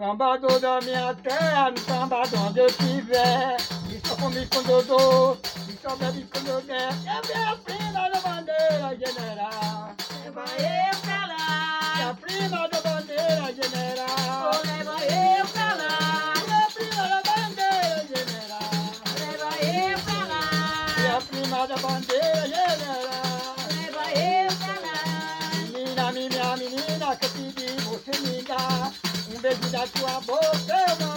Sambador da minha terra, no samba de onde eu estiver. E só come quando eu dou, e só bebe quando eu der. É minha prima da bandeira general. Leva eu pra lá, a prima da bandeira general. oh, leva eu pra lá, beijo da tua boca, eu.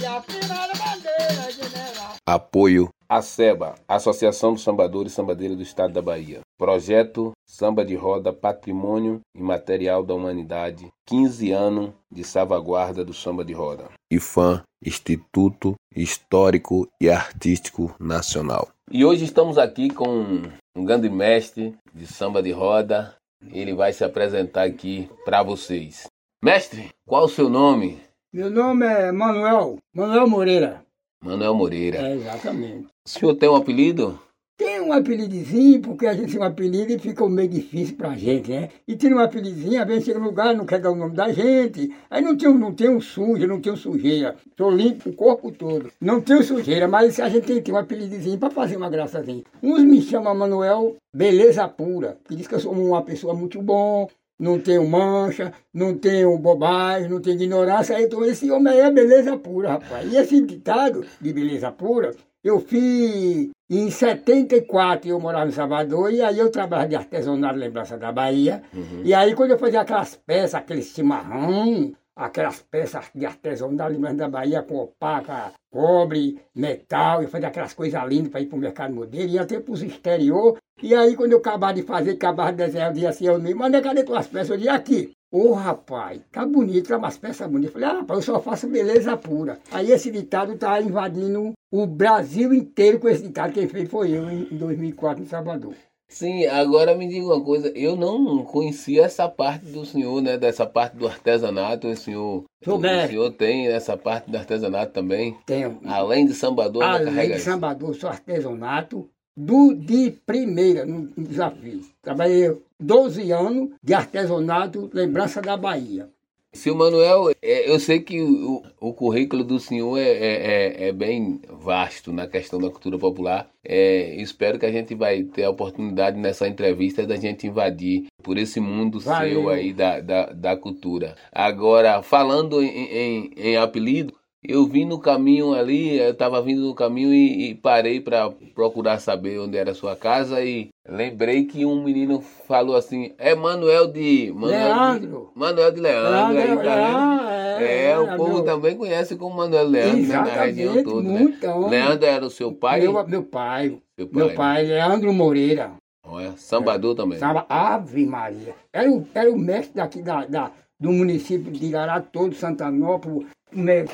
E a bandeira general. Apoio a SEBA, Associação dos Sambadores e Sambadeiras do Estado da Bahia. Projeto Samba de Roda Patrimônio Imaterial da Humanidade. 15 anos de salvaguarda do samba de roda. IFAM, Instituto Histórico e Artístico Nacional. E hoje estamos aqui com um grande mestre de samba de roda. Ele vai se apresentar aqui para vocês. Mestre, qual o seu nome? Meu nome é Manuel, Manuel Moreira. Manuel Moreira. É, exatamente. O senhor tem um apelido? Tem um apelidozinho, porque a gente tem um apelido e fica meio difícil pra gente, né? E tem um apelidozinho, às vezes chega no lugar, não quer dar o nome da gente. Aí não tem, um- não tem um sujo, não tem um sujeira. Tô limpo o corpo todo. Não tenho sujeira, mas a gente tem, tem um apelidozinho pra fazer uma graçazinha. Uns me chamam Manuel Beleza Pura, que diz que eu sou uma pessoa muito bom, não tenho mancha, não tenho bobagem, não tenho ignorância. Então esse homem é beleza pura, rapaz. E esse ditado de beleza pura, eu fiz em 74, eu morava em Salvador, e aí eu trabalhava de artesanato Lembrança da Bahia. E aí quando eu fazia aquelas peças, aqueles chimarrão, aquelas peças de artesanato Lembrança da Bahia com opaca, cobre, metal, eu fazia aquelas coisas lindas para ir para o mercado modelo, ia até para os exterior. E aí quando eu acabava de fazer, acabava de desenhar, eu dizia assim, eu mesmo, mas cadê tuas peças? Eu dizia aqui. Ô rapaz, tá bonito, tá umas peças bonitas. Eu falei, ah, rapaz, eu só faço beleza pura. Aí esse ditado tá invadindo o Brasil inteiro com esse ditado. Quem fez foi eu em em 2004 em Salvador. Sim, agora me diga uma coisa, eu não conhecia essa parte do senhor, né? Dessa parte do artesanato, o senhor, o senhor tem essa parte do artesanato também? Tenho. Além de sambador, ainda Além de sambador, sou artesanato do, de primeira no desafio. Trabalhei 12 anos de artesanato, lembrança da Bahia. Seu Manuel, é, eu sei que o, o currículo do senhor é, é, é- é bem vasto na questão da cultura popular. É, espero que a gente vai ter a oportunidade nessa entrevista da gente invadir por esse mundo Valeu. seu aí da, da, da cultura. Agora, falando em, em, em apelido, eu vim no caminho ali, eu estava vindo no caminho e, e parei para procurar saber onde era a sua casa e lembrei que um menino falou assim, é Manuel de... Manuel Leandro. De, Manuel de Leandro, aí, tá vendo? Leandro, É, o é, povo meu- também conhece como Manuel Leandro né, na região toda. Né? muito. Leandro era o seu pai? Meu, meu pai, Seu meu né? pai, Leandro Moreira. Olha, sambador também. Sabe, Ave Maria. Era o, era o mestre daqui da, da- do município de Igará todo, Santanópolis,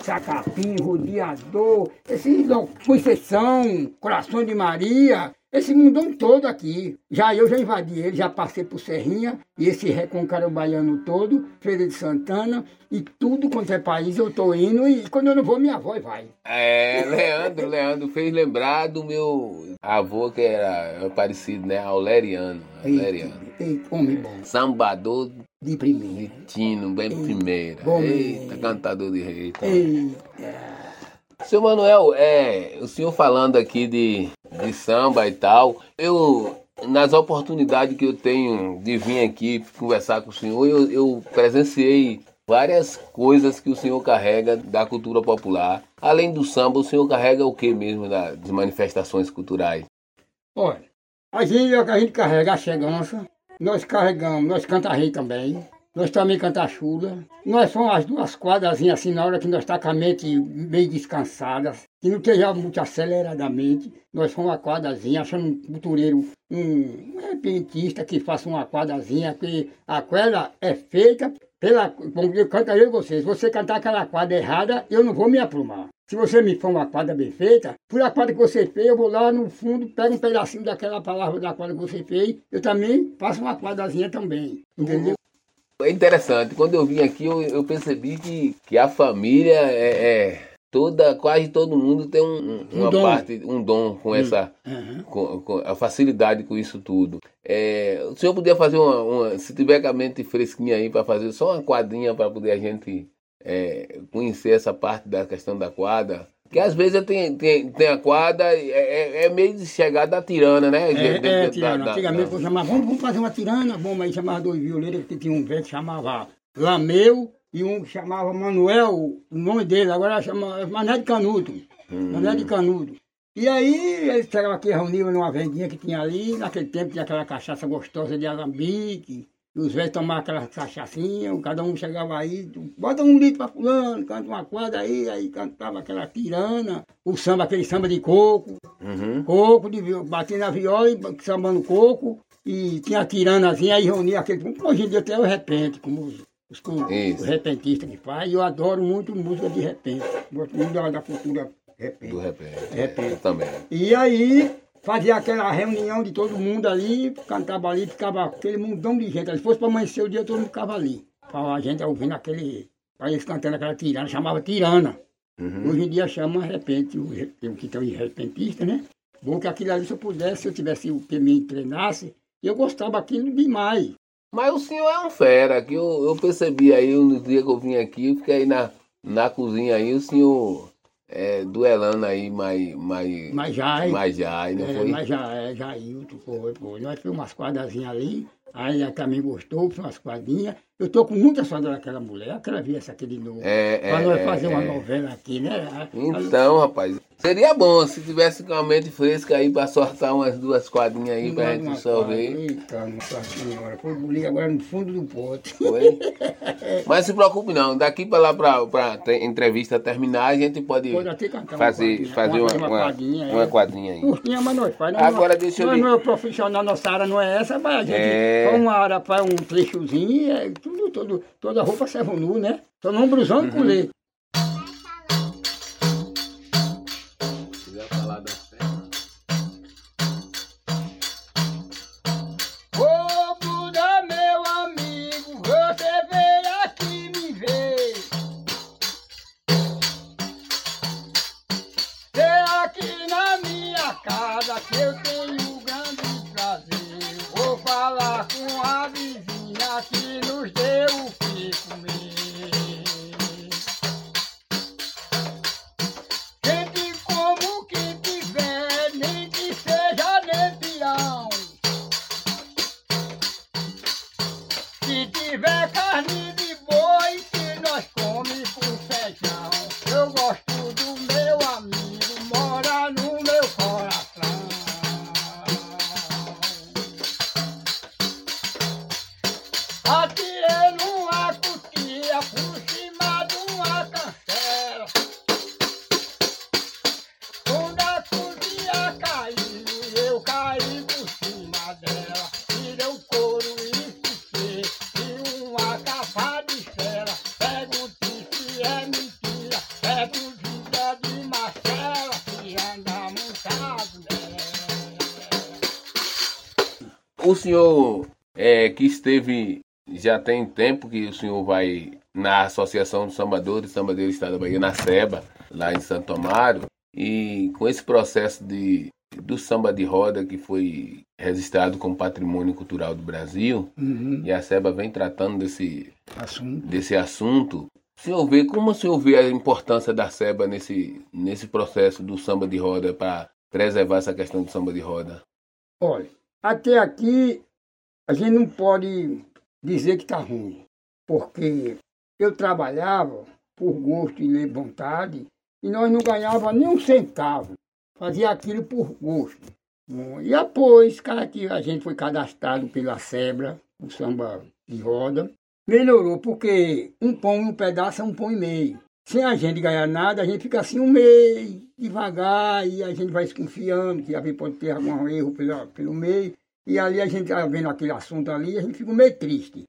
Sacapim, Rodeador, esse Dom Conceição, Coração de Maria, esse mundão todo aqui. Já eu já invadi ele, já passei por Serrinha, e esse Reconcaro Baiano todo, Feira de Santana, e tudo quanto é país eu tô indo, e quando eu não vou, minha avó vai. É, Leandro, Leandro fez lembrar do meu avô que era parecido, né? Auleriano. Auleriano. Eita, eita, homem bom, Sambador de primeira. Tino, bem primeira. bom Eita, cantador de rei. Eita. Seu Manuel, é, o senhor falando aqui de, de samba e tal, eu, nas oportunidades que eu tenho de vir aqui conversar com o senhor, eu, eu presenciei várias coisas que o senhor carrega da cultura popular. Além do samba, o senhor carrega o que mesmo das manifestações culturais? Olha, a gente, a gente carrega a chegança, nós carregamos, nós canta rei também, nós também canta chula, nós somos as duas quadrazinhas assim, na hora que nós está com a mente meio descansada, que não esteja muito aceleradamente, nós somos uma quadrazinha, achando um cultureiro, um repentista que faça uma quadrazinha, que a quadra é feita pela, como eu cantarei vocês, se você cantar aquela quadra errada, eu não vou me aprumar. Se você me for uma quadra bem feita, por a quadra que você fez, eu vou lá no fundo, pego um pedacinho daquela palavra da quadra que você fez, eu também faço uma quadrazinha também, entendeu? É interessante, quando eu vim aqui eu, eu percebi que, que a família é, é- toda, quase todo mundo tem um, um- Um uma dom. parte, um dom com essa, Aham. com, com a facilidade com isso tudo. É, o senhor podia fazer uma, uma- se tiver com a mente fresquinha aí para fazer só uma quadrinha para poder a gente é, conhecer essa parte da questão da quadra. Que às vezes tem, tem, tem a quadra, é, é- é meio de chegar da tirana, né? É, Da- é, da- tirana. da- Antigamente da- eu chamava, vamos, vamos fazer uma tirana, bom, aí chamava dois violeiros, que tinha um velho que chamava Lameu e um que chamava Manuel, o nome dele, agora chama Mané de Canudo. Hum. Mané de Canudo. E aí eles chegavam aqui, reuniam numa vendinha que tinha ali, naquele tempo tinha aquela cachaça gostosa de alambique, os velhos tomavam aquela cachaçinha, cada um chegava aí, bota um litro pra fulano, canta uma quadra aí, aí cantava aquela tirana, o samba, aquele samba de coco, Uhum. coco, de, batia na viola e ba- sambando coco, e tinha a tiranazinha, aí reunia aquele. Como hoje em dia tem o repente, como os, os, os repentistas que faz, e eu adoro muito música de repente. Gosto muito da, da cultura repente. Do repente. Repente. Eu também. E aí fazia aquela reunião de todo mundo ali, cantava ali, ficava aquele mundão de gente. Se fosse para amanhecer o dia, todo mundo ficava ali. A gente ouvindo aquele. Eles cantando aquela tirana, chamava tirana. Uhum. Hoje em dia chama repente, o o que tem os repentistas, né? Bom que aquilo ali, se eu pudesse, se eu tivesse o que me treinasse, eu gostava aquilo demais. Mas o senhor é um fera, que eu, eu percebi aí no dia que eu vim aqui, eu fiquei aí na, na cozinha aí, o senhor é, duelando aí mais, mais, Mas já, mais já, aí não é, foi? mas já, é, já Hilton, foi, foi. Nós fizemos umas quadrazinhas ali, aí ela também gostou, fez umas quadrinhas. Eu tô com muita saudade daquela mulher, eu quero ver essa aqui de novo. É, é, Pra nós é, fazer uma é. novela aqui, né? Então, rapaz, seria bom se tivesse com a mente fresca aí pra sortar umas duas quadrinhas aí pra gente só ver. Eita, nossa senhora, foi bulir agora no fundo do pote. Foi? Mas se preocupe não, daqui pra lá pra, pra entrevista terminar, a gente pode Pode até cantar uma fazer, quadrinha, fazer uma, uma uma, quadrinha, uma é. quadrinha aí. Curtinha, mas nós faz. Nós Agora não, deixa eu nós lhe- não é profissional, nossa área não é essa, mas a gente É. faz uma área, faz um trechozinho, é tudo, todo, toda roupa serve nu, né? Só não brusão Uhum. e colete. quiser falar da O senhor é, que esteve, já tem tempo que o senhor vai na Associação dos Sambadores, Sambadeiros do Estado da Bahia, na SEBA, lá em Santo Amaro, e com esse processo de, do samba de roda que foi registrado como patrimônio cultural do Brasil, Uhum. e a SEBA vem tratando desse, Assunto. desse assunto, o senhor vê, como o senhor vê a importância da SEBA nesse, nesse processo do samba de roda para preservar essa questão do samba de roda? Olha, até aqui a gente não pode dizer que está ruim, porque eu trabalhava por gosto e vontade e nós não ganhávamos nem um centavo. Fazia aquilo por gosto. E depois, cara, que a gente foi cadastrado pela SEBRA, o samba de roda, melhorou, porque um pão e um pedaço é um pão e meio. Sem a gente ganhar nada, a gente fica assim um mês, devagar, e a gente vai desconfiando que pode ter algum erro pelo, pelo meio. E ali a gente tá vendo aquele assunto ali, a gente fica meio triste.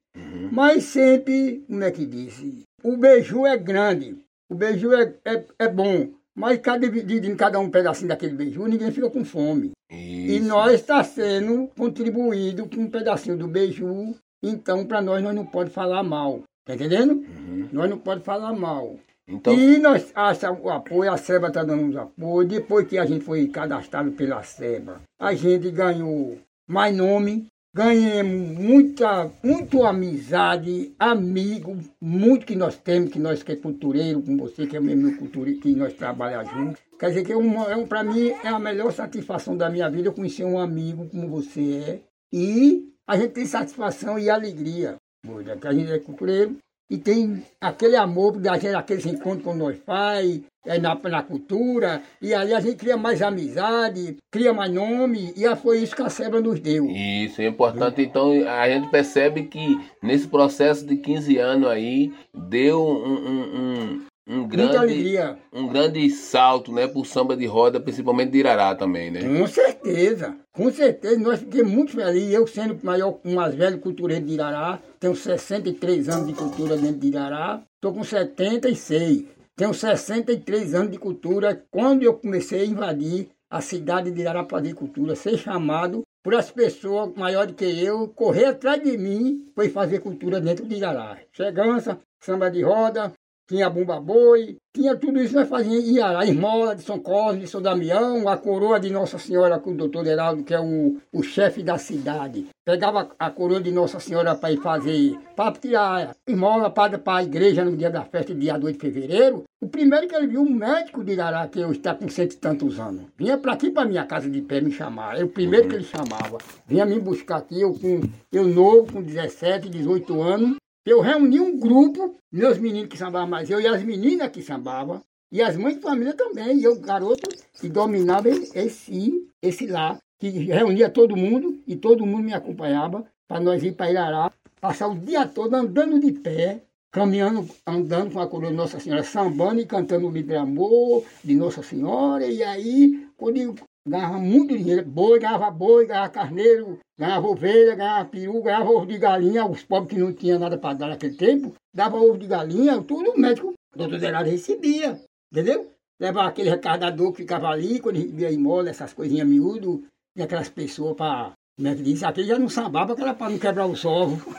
Mas sempre, como é que disse? O beiju é grande, o beiju é, é, é bom, mas cada dividindo cada um pedacinho daquele beiju, ninguém fica com fome. E Isso. nós está sendo contribuído com um pedacinho do beiju, então para nós nós não pode falar mal, tá entendendo? Uhum. Nós não pode falar mal. Então, E nós achamos o apoio, a SEBA está dando uns apoio. Depois que a gente foi cadastrado pela SEBA, a gente ganhou mais nome, ganhamos muita, muito amizade, amigo, muito que nós temos, que nós que é cultureiro, com você que é mesmo cultureiro, que nós trabalhamos juntos. Quer dizer que é é um, para mim é a melhor satisfação da minha vida eu conhecer um amigo como você é. E a gente tem satisfação e alegria, Moura, que a gente é cultureiro e tem aquele amor da gente, aqueles encontros que nós faz, é na, na cultura, e ali a gente cria mais amizade, cria mais nome, e foi isso que a SEBA nos deu. Isso é importante. Então, a gente percebe que nesse processo de 15 anos aí, deu um, um, um, um grande, alegria. um grande salto, né, pro samba de roda, principalmente de Irará também, né? Com certeza, com certeza. Nós ficamos muito felizes. Eu, sendo o maior, o mais velho cultureiro de Irará, tenho 63 anos de cultura dentro de Irará, estou com 76. Tenho 63 anos de cultura. Quando eu comecei a invadir a cidade de Irará para fazer cultura, ser chamado por as pessoas maiores que eu, correr atrás de mim, foi fazer cultura dentro de Irará. Chegança, samba de roda, tinha Bumba Boi, tinha tudo isso nós fazíamos em Iará, Esmola de São Cosme, de São Damião, a coroa de Nossa Senhora com o doutor Heraldo, que é o, o chefe da cidade. Pegava a coroa de Nossa Senhora para ir fazer, para tirar esmola para a igreja no dia da festa, dia 2 de fevereiro. O primeiro que ele viu, um médico de Irará, que eu está com cento e tantos anos, vinha para aqui, para minha casa de pé, me chamar. É o primeiro que ele chamava. Vinha me buscar aqui, eu, com, eu novo, com 17, 18 anos. Eu reuni um grupo, meus meninos que sambavam mais eu e as meninas que sambavam, e as mães de família também, e eu, garoto, que dominava esse, esse lá, que reunia todo mundo, e todo mundo me acompanhava, para nós ir para Irará, passar o dia todo andando de pé, caminhando, andando com a coroa de Nossa Senhora, sambando e cantando o livro de amor de Nossa Senhora, e aí, quando ganhava muito dinheiro, boi, ganhava boi, ganhava carneiro, ganhava ovelha, ganhava peru, ganhava ovo de galinha, os pobres que não tinham nada para dar naquele tempo, dava ovo de galinha, tudo o médico, o doutor Zerado recebia, entendeu? Levava aquele recadador que ficava ali, quando recebia imola, essas coisinhas miúdas, e aquelas pessoas para, como é que diz, aquele já não sambava, porque era para não quebrar os ovos.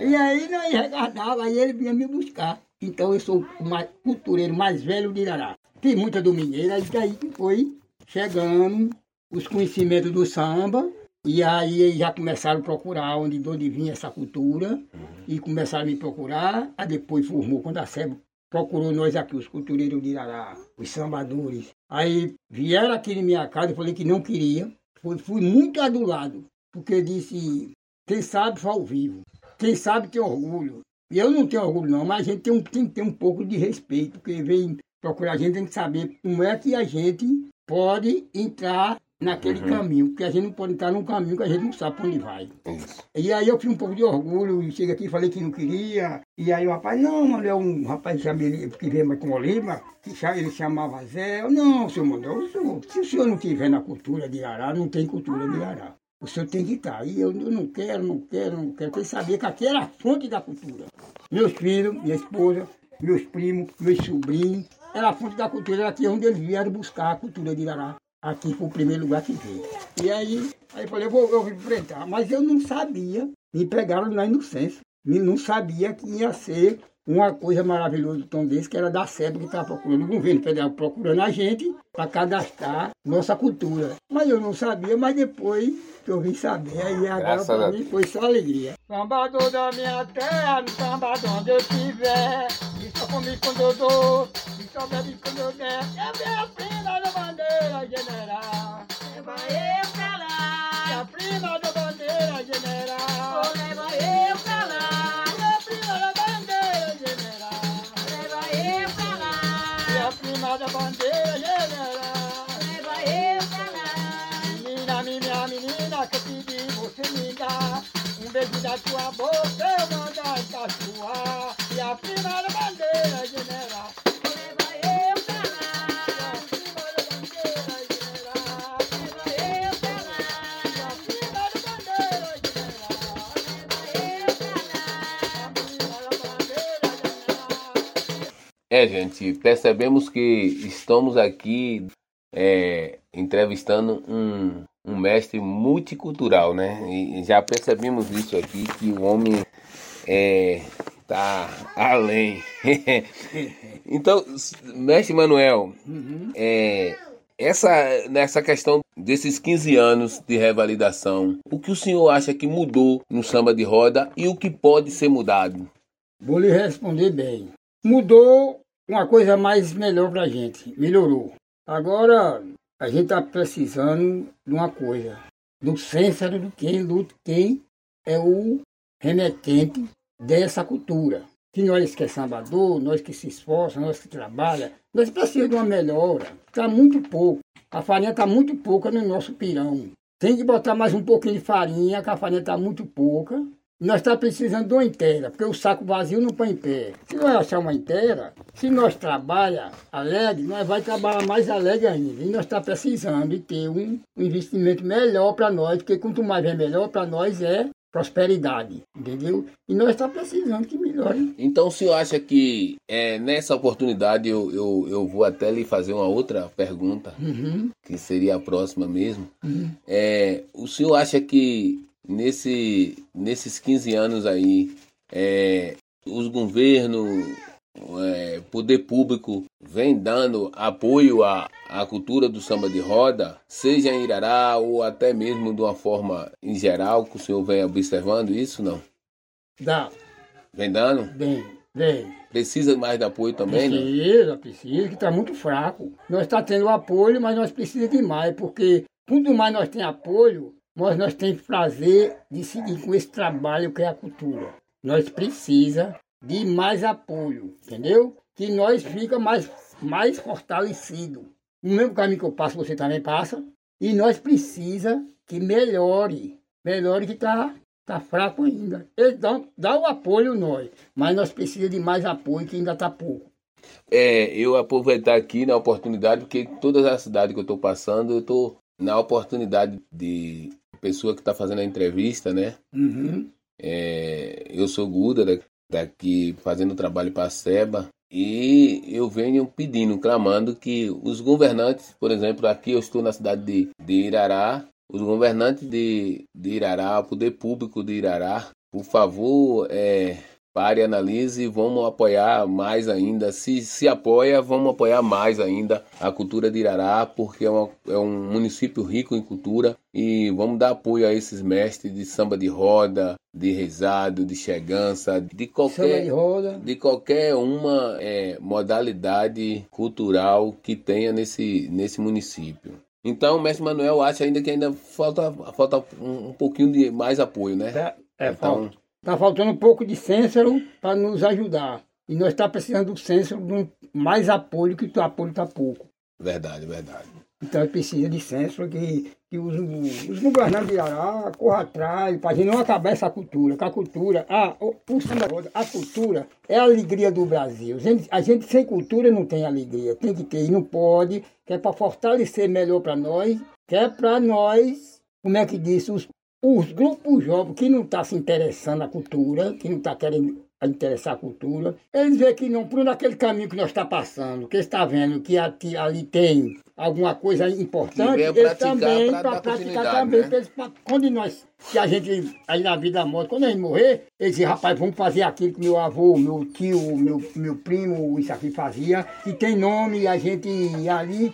E aí nós recardava, aí ele vinha me buscar. Então eu sou o mais, cultureiro mais velho de Irará. Fiz muita domingueira, e daí que foi chegando os conhecimentos do samba. E aí já começaram a procurar onde, de onde vinha essa cultura. E começaram a me procurar. Aí depois formou, quando a SEBA procurou nós aqui, os cultureiros de Irará, os sambadores. Aí vieram aqui em minha casa, eu falei que não queria. Fui, fui muito adulado, porque disse, quem sabe faz ao vivo. Quem sabe tem orgulho. E eu não tenho orgulho não, mas a gente tem, um, tem que ter um pouco de respeito, porque vem procurar a gente, tem que saber como é que a gente pode entrar naquele caminho, porque a gente não pode entrar num caminho que a gente não sabe para onde vai. Isso. E aí eu fiz um pouco de orgulho, e cheguei aqui e falei que não queria. E aí o rapaz, não, mano, é um rapaz que que veio com Oliva, que ele chamava Zé. Eu, não, senhor senhor- se o senhor não estiver na cultura de Ará, não tem cultura de Ará. O senhor tem que estar. E eu, eu não quero, não quero, não quero. Porque ele sabia que aqui era a fonte da cultura. Meus filhos, minha esposa, meus primos, meus sobrinhos, era a fonte da cultura, era aqui onde eles vieram buscar a cultura de Ará. Aqui foi o primeiro lugar que veio. E aí, aí eu falei, eu vou, eu vou enfrentar. Mas eu não sabia. Me pegaram na inocência. Não sabia que ia ser uma coisa maravilhosa do tom desse, que era da SEB que estava procurando, o governo federal procurando a gente para cadastrar nossa cultura. Mas eu não sabia, mas depois que eu vim saber, aí agora Graças a para mim foi só alegria. Sambador da minha terra, no samba de onde eu estiver, e só comigo quando eu dou, e só bebe quando eu der, é minha prima da bandeira general. Leva eu pra tua boca eu mandar encaixoar. E a da bandeira general. É, gente, percebemos que estamos aqui é, entrevistando um, um mestre multicultural, né? E já percebemos isso aqui, que o homem é, tá além. então, mestre Manuel, Uhum. é, essa, nessa questão desses 15 anos de revalidação, o que o senhor acha que mudou no samba de roda e o que pode ser mudado? Vou lhe responder bem. Mudou uma coisa mais melhor pra gente. Melhorou. Agora, a gente tá precisando de uma coisa. Do cênsaro de quem luta, quem é o remetente dessa cultura. Que nós que é sambador, nós que se esforça, nós que trabalha, nós precisamos de uma melhora. Está muito pouco. A farinha está muito pouca no nosso pirão. Tem que botar mais um pouquinho de farinha, que a farinha está muito pouca. Nós estamos precisando de uma inteira, porque o saco vazio não põe em pé. Se nós achar uma inteira, se nós trabalha alegre, nós vai trabalhar mais alegre ainda. E nós estamos precisando de ter um investimento melhor para nós, porque quanto mais vem melhor para nós é prosperidade, entendeu? E nós estamos precisando que melhore. Então o senhor acha que é, nessa oportunidade eu, eu, eu vou até lhe fazer uma outra pergunta, Uhum, que seria a próxima mesmo. uhum. É, o senhor acha que nesse, nesses 15 anos aí, é, os governos, é, poder público, vem dando apoio à, à cultura do samba de roda, seja em Irará ou até mesmo de uma forma em geral, que o senhor vem observando isso, não? Dá, Vem dando? bem, bem. Precisa mais de apoio também, né? Precisa, precisa, que está muito fraco. Nós está tendo apoio, mas nós precisamos de mais, porque quanto mais nós temos apoio, nós, nós temos prazer de seguir com esse trabalho que é a cultura. Nós precisa de mais apoio, entendeu? Que nós fica mais, mais fortalecido. No mesmo caminho que eu passo, você também passa. E nós precisa que melhore. Melhore que está tá fraco ainda. Eles dão, dá o apoio nós, mas nós precisamos de mais apoio que ainda está pouco. É, eu aproveitar aqui na oportunidade, porque todas as cidades que eu estou passando, eu estou na oportunidade de pessoa que está fazendo a entrevista, né? Uhum. É, eu sou Guda, da- daqui fazendo trabalho para a SEBA, e eu venho pedindo, clamando que os governantes, por exemplo, aqui eu estou na cidade de, de Irará, os governantes de, de Irará, o poder público de Irará, por favor, é, pare, analise e vamos apoiar mais ainda. Se se apoia, vamos apoiar mais ainda a cultura de Irará, porque é, uma- é um município rico em cultura e vamos dar apoio a esses mestres de samba de roda, de rezado, de chegança, de Samba de qualquer roda. de qualquer uma é, modalidade cultural que tenha nesse, nesse município. Então, o mestre Manuel acha ainda que ainda falta, falta um, um pouquinho de mais apoio, né? É, é Então- falta. Tá faltando um pouco de cênsaro para nos ajudar. E nós está precisando do cênsaro de um mais apoio, que o apoio está pouco. Verdade, verdade. Então precisa de cênsaro que, que os, os governantes de Ará corram atrás para a gente não acabar essa cultura. Que a cultura, ah, o samba roda, a cultura é a alegria do Brasil. A gente, a gente sem cultura não tem alegria. Tem que ter e não pode, que é para fortalecer melhor para nós, que é para nós, como é que diz, os, os grupos jovens que não estão se interessando na cultura, que não estão querendo interessar a cultura, eles veem que não, por aquele caminho que nós está passando, que eles estão vendo que ati- ali tem alguma coisa importante, venha eles também, para praticar também, né? eles, pra- quando nós, se a gente, aí na vida morte, quando a gente morrer, eles dizem, rapaz, vamos fazer aquilo que meu avô, meu tio, meu, meu primo, isso aqui fazia, que tem nome, e a gente ali,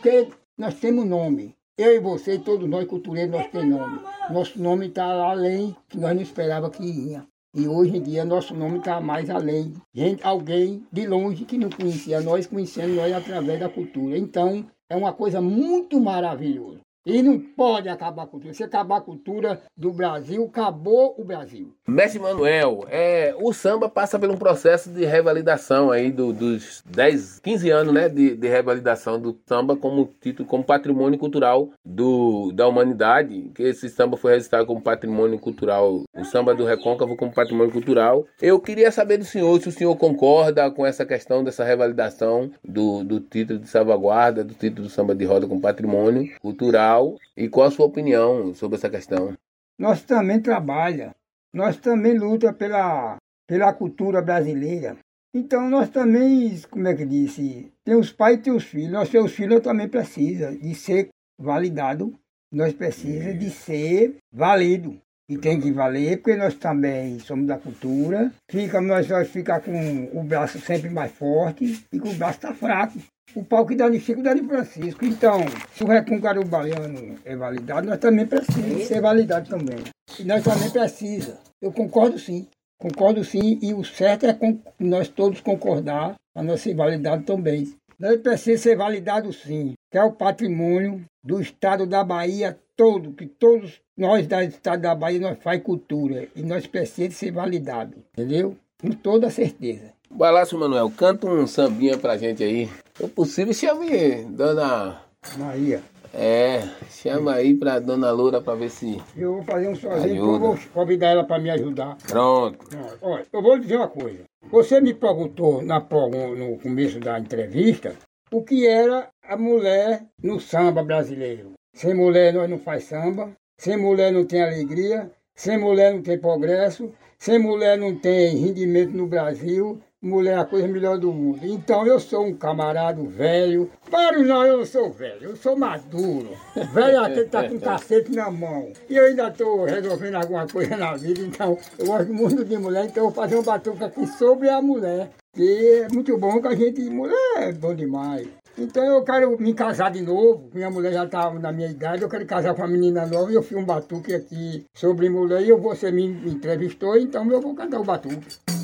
nós temos nome. Eu e você, todos nós cultureiros, nós temos nome. Nosso nome está além que nós não esperávamos que ia. E hoje em dia nosso nome está mais além. Gente, alguém de longe que não conhecia nós, conhecendo nós através da cultura. Então, é uma coisa muito maravilhosa. E não pode acabar a cultura. Se acabar a cultura do Brasil, acabou o Brasil. Mestre Manuel, é, o samba passa por um processo de revalidação aí do- dos 10, 15 anos, né, de, de revalidação do samba como título, como patrimônio cultural do, da humanidade, que esse samba foi registrado como patrimônio cultural, o samba do Recôncavo como patrimônio cultural. Eu queria saber do senhor se o senhor concorda com essa questão dessa revalidação do, do título de salvaguarda, do título do samba de roda como patrimônio cultural e qual a sua opinião sobre essa questão? Nós também trabalha. Nós também luta pela, pela cultura brasileira. Então nós também, como é que disse, tem os pais e tem os filhos. Nós temos filhos também precisa de ser validado. Nós precisa de ser válido. E tem que valer, porque nós também somos da cultura. Fica, nós vamos ficar com o braço sempre mais forte e com o braço está fraco. O pau que dá de Chico dá Francisco. Então, se o recôncavo baiano é validado, nós também precisamos ser validado também. E nós também precisamos. Eu concordo sim. Concordo sim. E o certo é nós todos concordar para nós ser validados também. Nós precisamos ser validados sim. Que é o patrimônio do estado da Bahia todo, que todos nós do estado da Bahia nós faz cultura. E nós precisamos ser validados. Entendeu? Com toda certeza. Vai lá, Manuel, canta um sambinha pra gente aí. Se possível, chame Dona. Maria. É, chama aí pra Dona Loura pra ver se. Eu vou fazer um sozinho, eu vou convidar ela para me ajudar. Pronto. Olha, eu vou dizer uma coisa. Você me perguntou na, no começo da entrevista o que era a mulher no samba brasileiro. Sem mulher nós não faz samba, sem mulher não tem alegria, sem mulher não tem progresso, sem mulher não tem rendimento no Brasil, mulher é a coisa melhor do mundo. Então eu sou um camarada velho. Para não, eu não sou velho, eu sou maduro. Velho é que tá com cacete na mão. E eu ainda estou resolvendo alguma coisa na vida, então eu gosto muito de mulher, então eu vou fazer um batuque aqui sobre a mulher. Que é muito bom que a gente. Mulher é bom demais. Então eu quero me casar de novo. Minha mulher já está na minha idade, eu quero casar com uma menina nova e eu fiz um batuque aqui sobre mulher e eu, você me entrevistou, então eu vou cantar o batuque.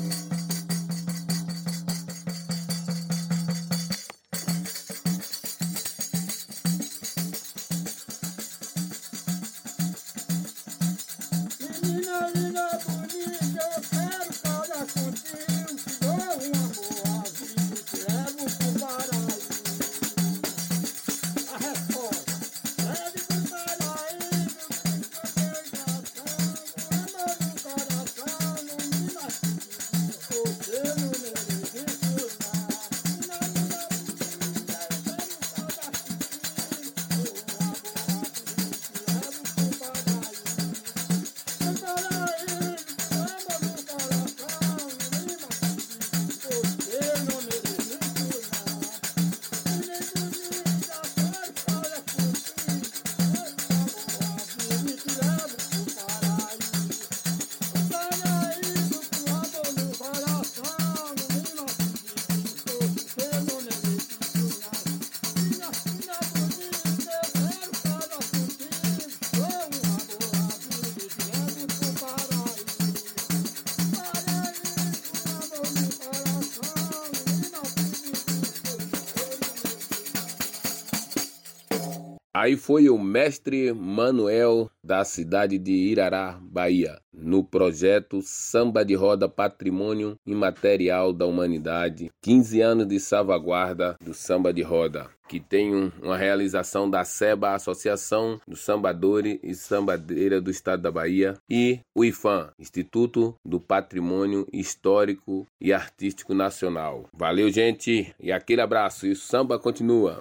Aí foi o mestre Manuel da cidade de Irará, Bahia, no projeto Samba de Roda Patrimônio Imaterial da Humanidade, 15 anos de salvaguarda do samba de roda, que tem um- uma realização da SEBA, Associação dos Sambadores e Sambadeira do Estado da Bahia, e o IFAM, Instituto do Patrimônio Histórico e Artístico Nacional. Valeu, gente, e aquele abraço, e o samba continua.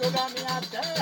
Eu falar. O sambado